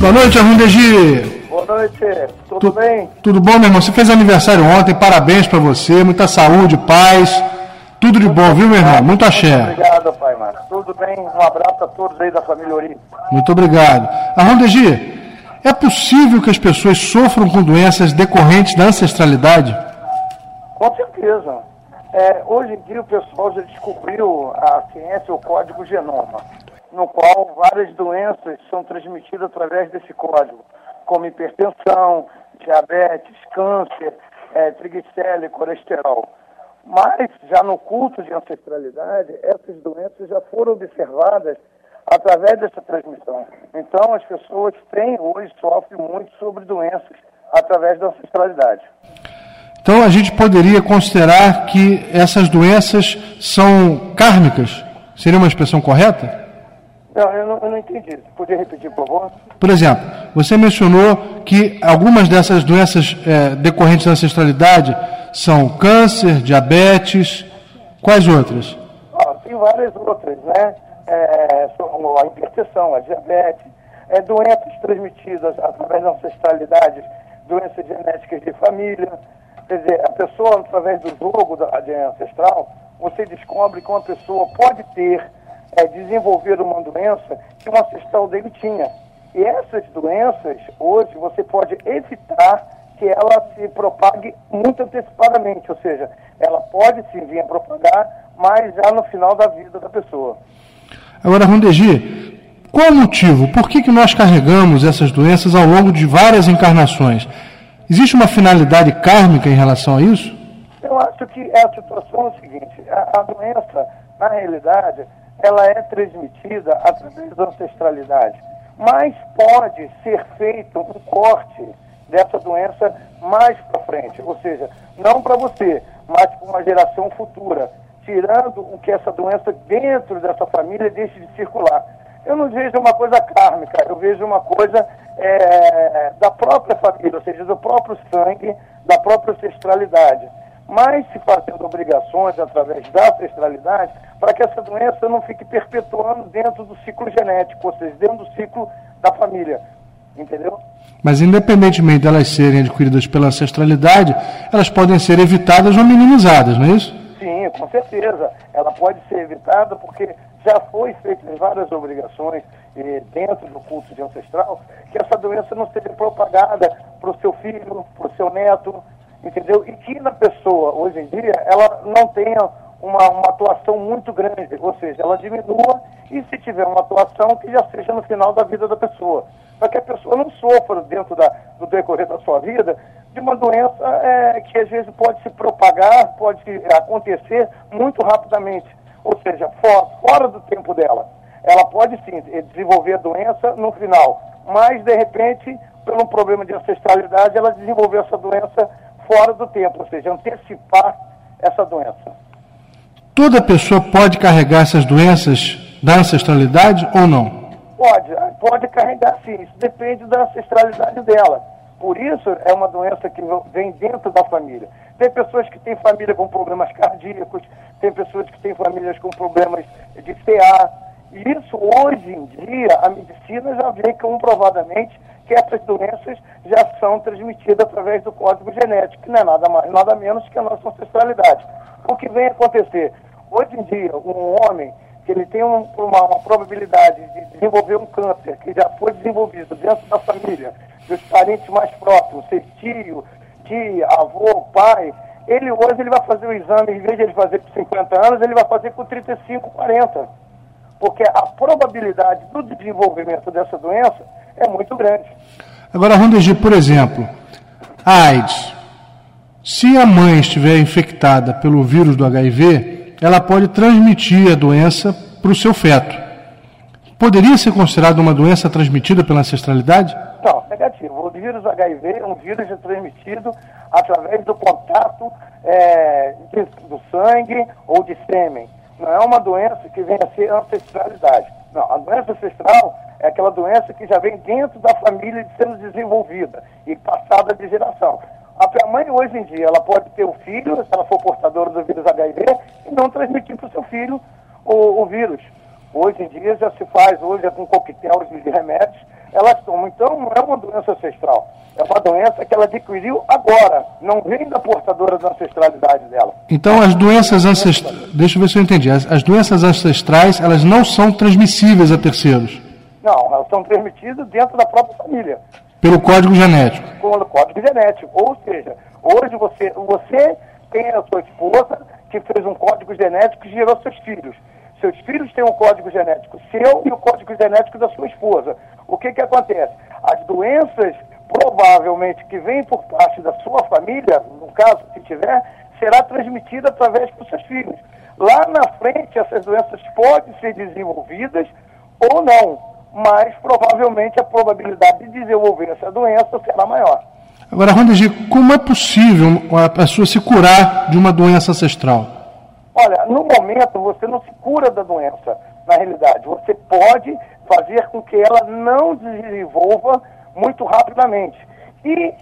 Boa noite, Arrundegi. Boa noite, tudo tu, bem? Tudo bom, meu irmão? Você fez aniversário ontem, parabéns para você, muita saúde, paz, tudo de bom, viu, meu irmão? Muito axé. Obrigado, pai, mano. Tudo bem? Um abraço a todos aí da família Ori. Muito obrigado. Arrundegi, é possível que as pessoas sofram com doenças decorrentes da ancestralidade? Com certeza. É, hoje em dia o pessoal já descobriu a ciência, o código genoma no qual várias doenças são transmitidas através desse código, como hipertensão, diabetes, câncer, é, triglicérides, colesterol. Mas, já no culto de ancestralidade, essas doenças já foram observadas através dessa transmissão. Então, as pessoas têm hoje, sofrem muito sobre doenças através da ancestralidade. Então, a gente poderia considerar que essas doenças são kármicas? Seria uma expressão correta? Não, eu não, eu não entendi. Podia repetir, por favor? Por exemplo, você mencionou que algumas dessas doenças é, decorrentes da ancestralidade são câncer, diabetes, quais outras? Ah, tem várias outras, né? É, a hipertensão, a diabetes, é, doenças transmitidas através da ancestralidade, doenças genéticas de família. Quer dizer, a pessoa, através do jogo da, de ancestral, você descobre que uma pessoa pode ter é, desenvolver uma doença que um ancestral dele tinha. E essas doenças, hoje, você pode evitar que ela se propague muito antecipadamente, ou seja, ela pode sim vir a propagar, mas já no final da vida da pessoa. Agora, Rondegi, qual é o motivo? Por que, que nós carregamos essas doenças ao longo de várias encarnações? Existe uma finalidade kármica em relação a isso? Eu acho que a situação é o seguinte: a, a doença, na realidade, ela é transmitida através da ancestralidade. Mas pode ser feito um corte dessa doença mais para frente, ou seja, não para você, mas para uma geração futura, tirando o que essa doença dentro dessa família deixe de circular. Eu não vejo uma coisa kármica, eu vejo uma coisa é, da própria família, ou seja, do próprio sangue, da própria ancestralidade mas se fazendo obrigações através da ancestralidade para que essa doença não fique perpetuando dentro do ciclo genético, ou seja, dentro do ciclo da família. Entendeu? Mas independentemente delas serem adquiridas pela ancestralidade, elas podem ser evitadas ou minimizadas, não é isso? Sim, com certeza. Ela pode ser evitada porque já foi feitas várias obrigações eh, dentro do culto de ancestral que essa doença não seja propagada para o seu filho, para o seu neto, entendeu? E que na pessoa, hoje em dia, ela não tenha uma, uma atuação muito grande, ou seja, ela diminua e se tiver uma atuação que já seja no final da vida da pessoa. Para que a pessoa não sofra dentro da, do decorrer da sua vida de uma doença é, que às vezes pode se propagar, pode acontecer muito rapidamente, ou seja, fora, fora do tempo dela. Ela pode sim desenvolver a doença no final, mas de repente, pelo problema de ancestralidade, ela desenvolveu essa doença fora do tempo, ou seja, antecipar essa doença. Toda pessoa pode carregar essas doenças da ancestralidade ou não? Pode, pode carregar sim, isso depende da ancestralidade dela. Por isso, é uma doença que vem dentro da família. Tem pessoas que têm família com problemas cardíacos, tem pessoas que têm famílias com problemas de CA. E isso, hoje em dia, a medicina já vê comprovadamente que essas doenças já são transmitidas através do código genético, que não é nada mais, nada menos que a nossa ancestralidade. O que vem acontecer? Hoje em dia, um homem que ele tem um, uma, uma, probabilidade de desenvolver um câncer que já foi desenvolvido dentro da família, dos parentes mais próximos, ser tio, tia, avô, pai, ele hoje ele vai fazer o exame, em vez de ele fazer com 50 anos, ele vai fazer com 35, 40. Porque a probabilidade do desenvolvimento dessa doença é muito grande. Agora, Rondegi, por exemplo, a AIDS. Se a mãe estiver infectada pelo vírus do HIV, ela pode transmitir a doença para o seu feto. Poderia ser considerada uma doença transmitida pela ancestralidade? Não, negativo. O vírus HIV é um vírus transmitido através do contato é, do sangue ou de sêmen. Não é uma doença que vem a ser ancestralidade. Não, a doença ancestral é aquela doença que já vem dentro da família de sendo desenvolvida e passada de geração. A mãe hoje em dia, ela pode ter o filho, se ela for portadora do vírus HIV, e não transmitir para o seu filho o, o, vírus. Hoje em dia já se faz, hoje é com coquetel de remédios, elas tomam. Então, não é uma doença ancestral. É uma doença que ela adquiriu agora, não vem da portadora da ancestralidade dela. Então, as doenças ancestrais. Deixa eu ver se eu entendi. As, as doenças ancestrais, elas não são transmissíveis a terceiros? Não, elas são transmitidas dentro da própria família. Pelo código genético? Pelo código genético. Ou seja, hoje você, você tem a sua esposa que fez um código genético que gerou seus filhos. Seus filhos têm um código genético seu e o código genético da sua esposa. O que, que acontece? As doenças, provavelmente, que vêm por parte da sua família, no caso, se tiver, será transmitida através dos seus filhos. Lá na frente, essas doenças podem ser desenvolvidas ou não, mas provavelmente a probabilidade de desenvolver essa doença será maior. Agora, Ronegi, como é possível a pessoa se curar de uma doença ancestral? Olha, no momento você não se cura da doença, na realidade. Você pode fazer com que ela não desenvolva muito rapidamente. E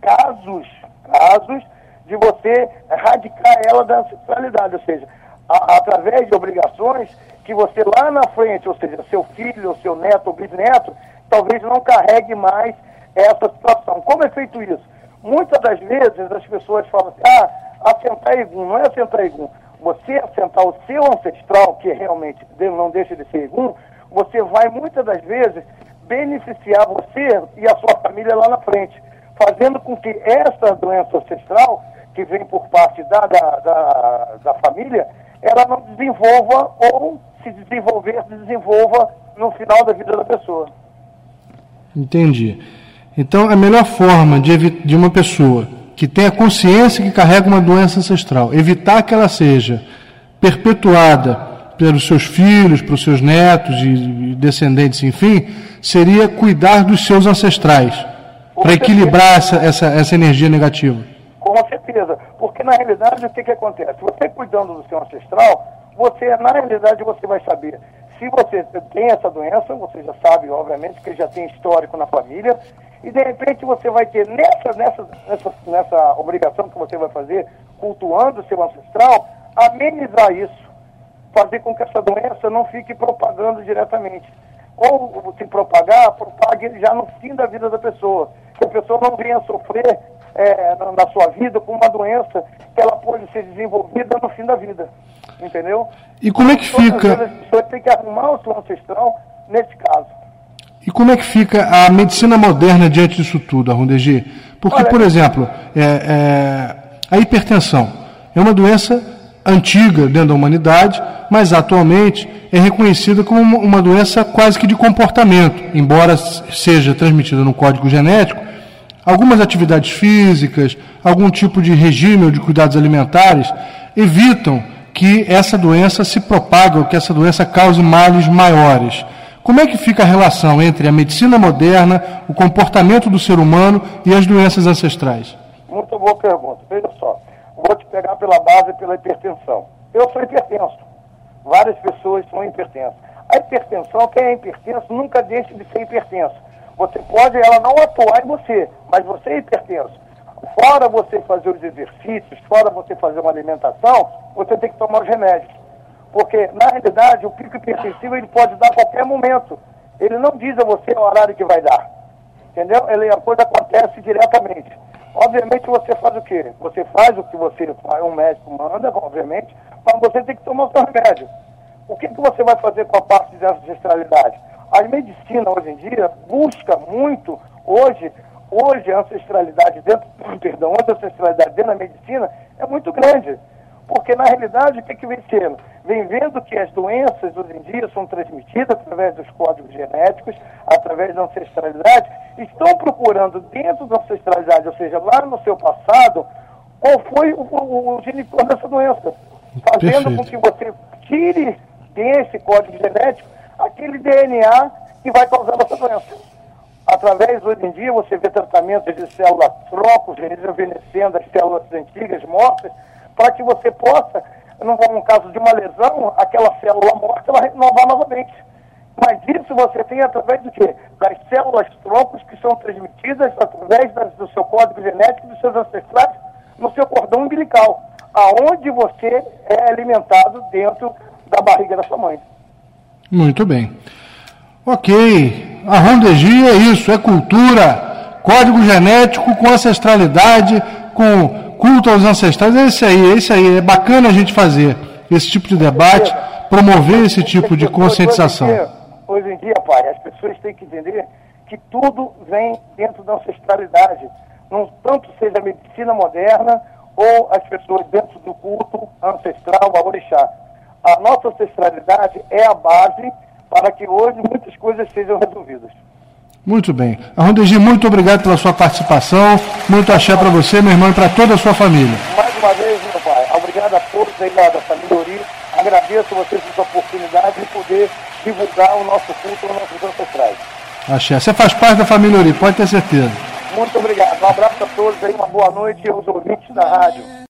casos, casos de você erradicar ela da ancestralidade, ou seja, a, através de obrigações que você lá na frente, ou seja, seu filho, seu neto ou bisneto, talvez não carregue mais essa situação. Como é feito isso? Muitas das vezes as pessoas falam assim, ah, assentar igum, não é assentar igum. Você assentar o seu ancestral, que realmente não deixa de ser igum, você vai muitas das vezes beneficiar você e a sua família lá na frente, fazendo com que essa doença ancestral, que vem por parte da, da, da, da família, ela não desenvolva ou se desenvolver, desenvolva no final da vida da pessoa. Entendi. Então, a melhor forma de, de uma pessoa que tenha consciência que carrega uma doença ancestral, evitar que ela seja perpetuada pelos seus filhos, pelos seus netos e descendentes, enfim, seria cuidar dos seus ancestrais, para equilibrar essa, essa, essa energia negativa. Com certeza, porque na realidade o que, que acontece? Você cuidando do seu ancestral, você, na realidade, você vai saber se você tem essa doença, você já sabe, obviamente, que já tem histórico na família, e de repente você vai ter nessa, nessa, nessa, nessa obrigação que você vai fazer, cultuando o seu ancestral, amenizar isso, fazer com que essa doença não fique propagando diretamente. Ou se propagar, propague já no fim da vida da pessoa, que a pessoa não venha sofrer é, na, na sua vida com uma doença que ela pode ser desenvolvida no fim da vida. Entendeu? E como é que fica? As pessoas têm que arrumar o seu ancestral nesse caso. E como é que fica a medicina moderna diante disso tudo, Arrondegi? Porque, Olha, por exemplo, é, é, a hipertensão é uma doença antiga dentro da humanidade, mas atualmente é reconhecida como uma doença quase que de comportamento, embora seja transmitida no código genético. Algumas atividades físicas, algum tipo de regime ou de cuidados alimentares evitam que essa doença se propague ou que essa doença cause males maiores. Como é que fica a relação entre a medicina moderna, o comportamento do ser humano e as doenças ancestrais? Muito boa pergunta. Veja só, vou te pegar pela base pela hipertensão. Eu sou hipertenso. Várias pessoas são hipertensas. A hipertensão, quem é hipertenso nunca deixa de ser hipertenso. Você pode ela não atuar em você, mas você é hipertenso. Fora você fazer os exercícios, fora você fazer uma alimentação, você tem que tomar os remédios. Porque, na realidade, o pico hipertensivo ele pode dar a qualquer momento. Ele não diz a você o horário que vai dar. Entendeu? Ele, a coisa acontece diretamente. Obviamente você faz o quê? Você faz o que você um médico manda, obviamente, mas você tem que tomar o seu remédio. O que, que você vai fazer com a parte de ancestralidade? A medicina hoje em dia busca muito, hoje, hoje a ancestralidade dentro, perdão, a ancestralidade dentro da medicina é muito grande. Porque, na realidade, o que, que vem sendo? Vem vendo que as doenças, hoje em dia, são transmitidas através dos códigos genéticos, através da ancestralidade, estão procurando dentro da ancestralidade, ou seja, lá no seu passado, qual foi o, o, o genitor dessa doença. Fazendo Perfeito. com que você tire desse código genético aquele DNA que vai causar essa doença. Através, hoje em dia, você vê tratamentos de células tropos, rejuvenescendo as células antigas, mortas, para que você possa, num, caso de uma lesão, aquela célula morta, ela renovar novamente. Mas isso você tem através do quê? Das células troncos que são transmitidas através do seu código genético dos seus ancestrais no seu cordão umbilical, aonde você é alimentado dentro da barriga da sua mãe. Muito bem. Ok. A Rondegi é isso, é cultura, código genético com ancestralidade, com culto aos ancestrais. É isso aí, é isso aí. É bacana a gente fazer esse tipo de debate, promover esse tipo de conscientização. Hoje em dia, pai, as pessoas têm que entender que tudo vem dentro da ancestralidade. Não tanto seja a medicina moderna ou as pessoas dentro do culto ancestral, a orixá. A nossa ancestralidade é a base para que hoje muitas coisas sejam resolvidas. Muito bem. Arrondegi, muito obrigado pela sua participação. Muito axé para você, meu irmão, e para toda a sua família. Mais uma vez, meu pai, obrigado a todos aí da, da família Ori. Agradeço a vocês essa oportunidade de poder divulgar o nosso culto os nossos ancestrais. Axé. Você faz parte da família Ori, pode ter certeza. Muito obrigado. Um abraço a todos aí, uma boa noite aos ouvintes da rádio.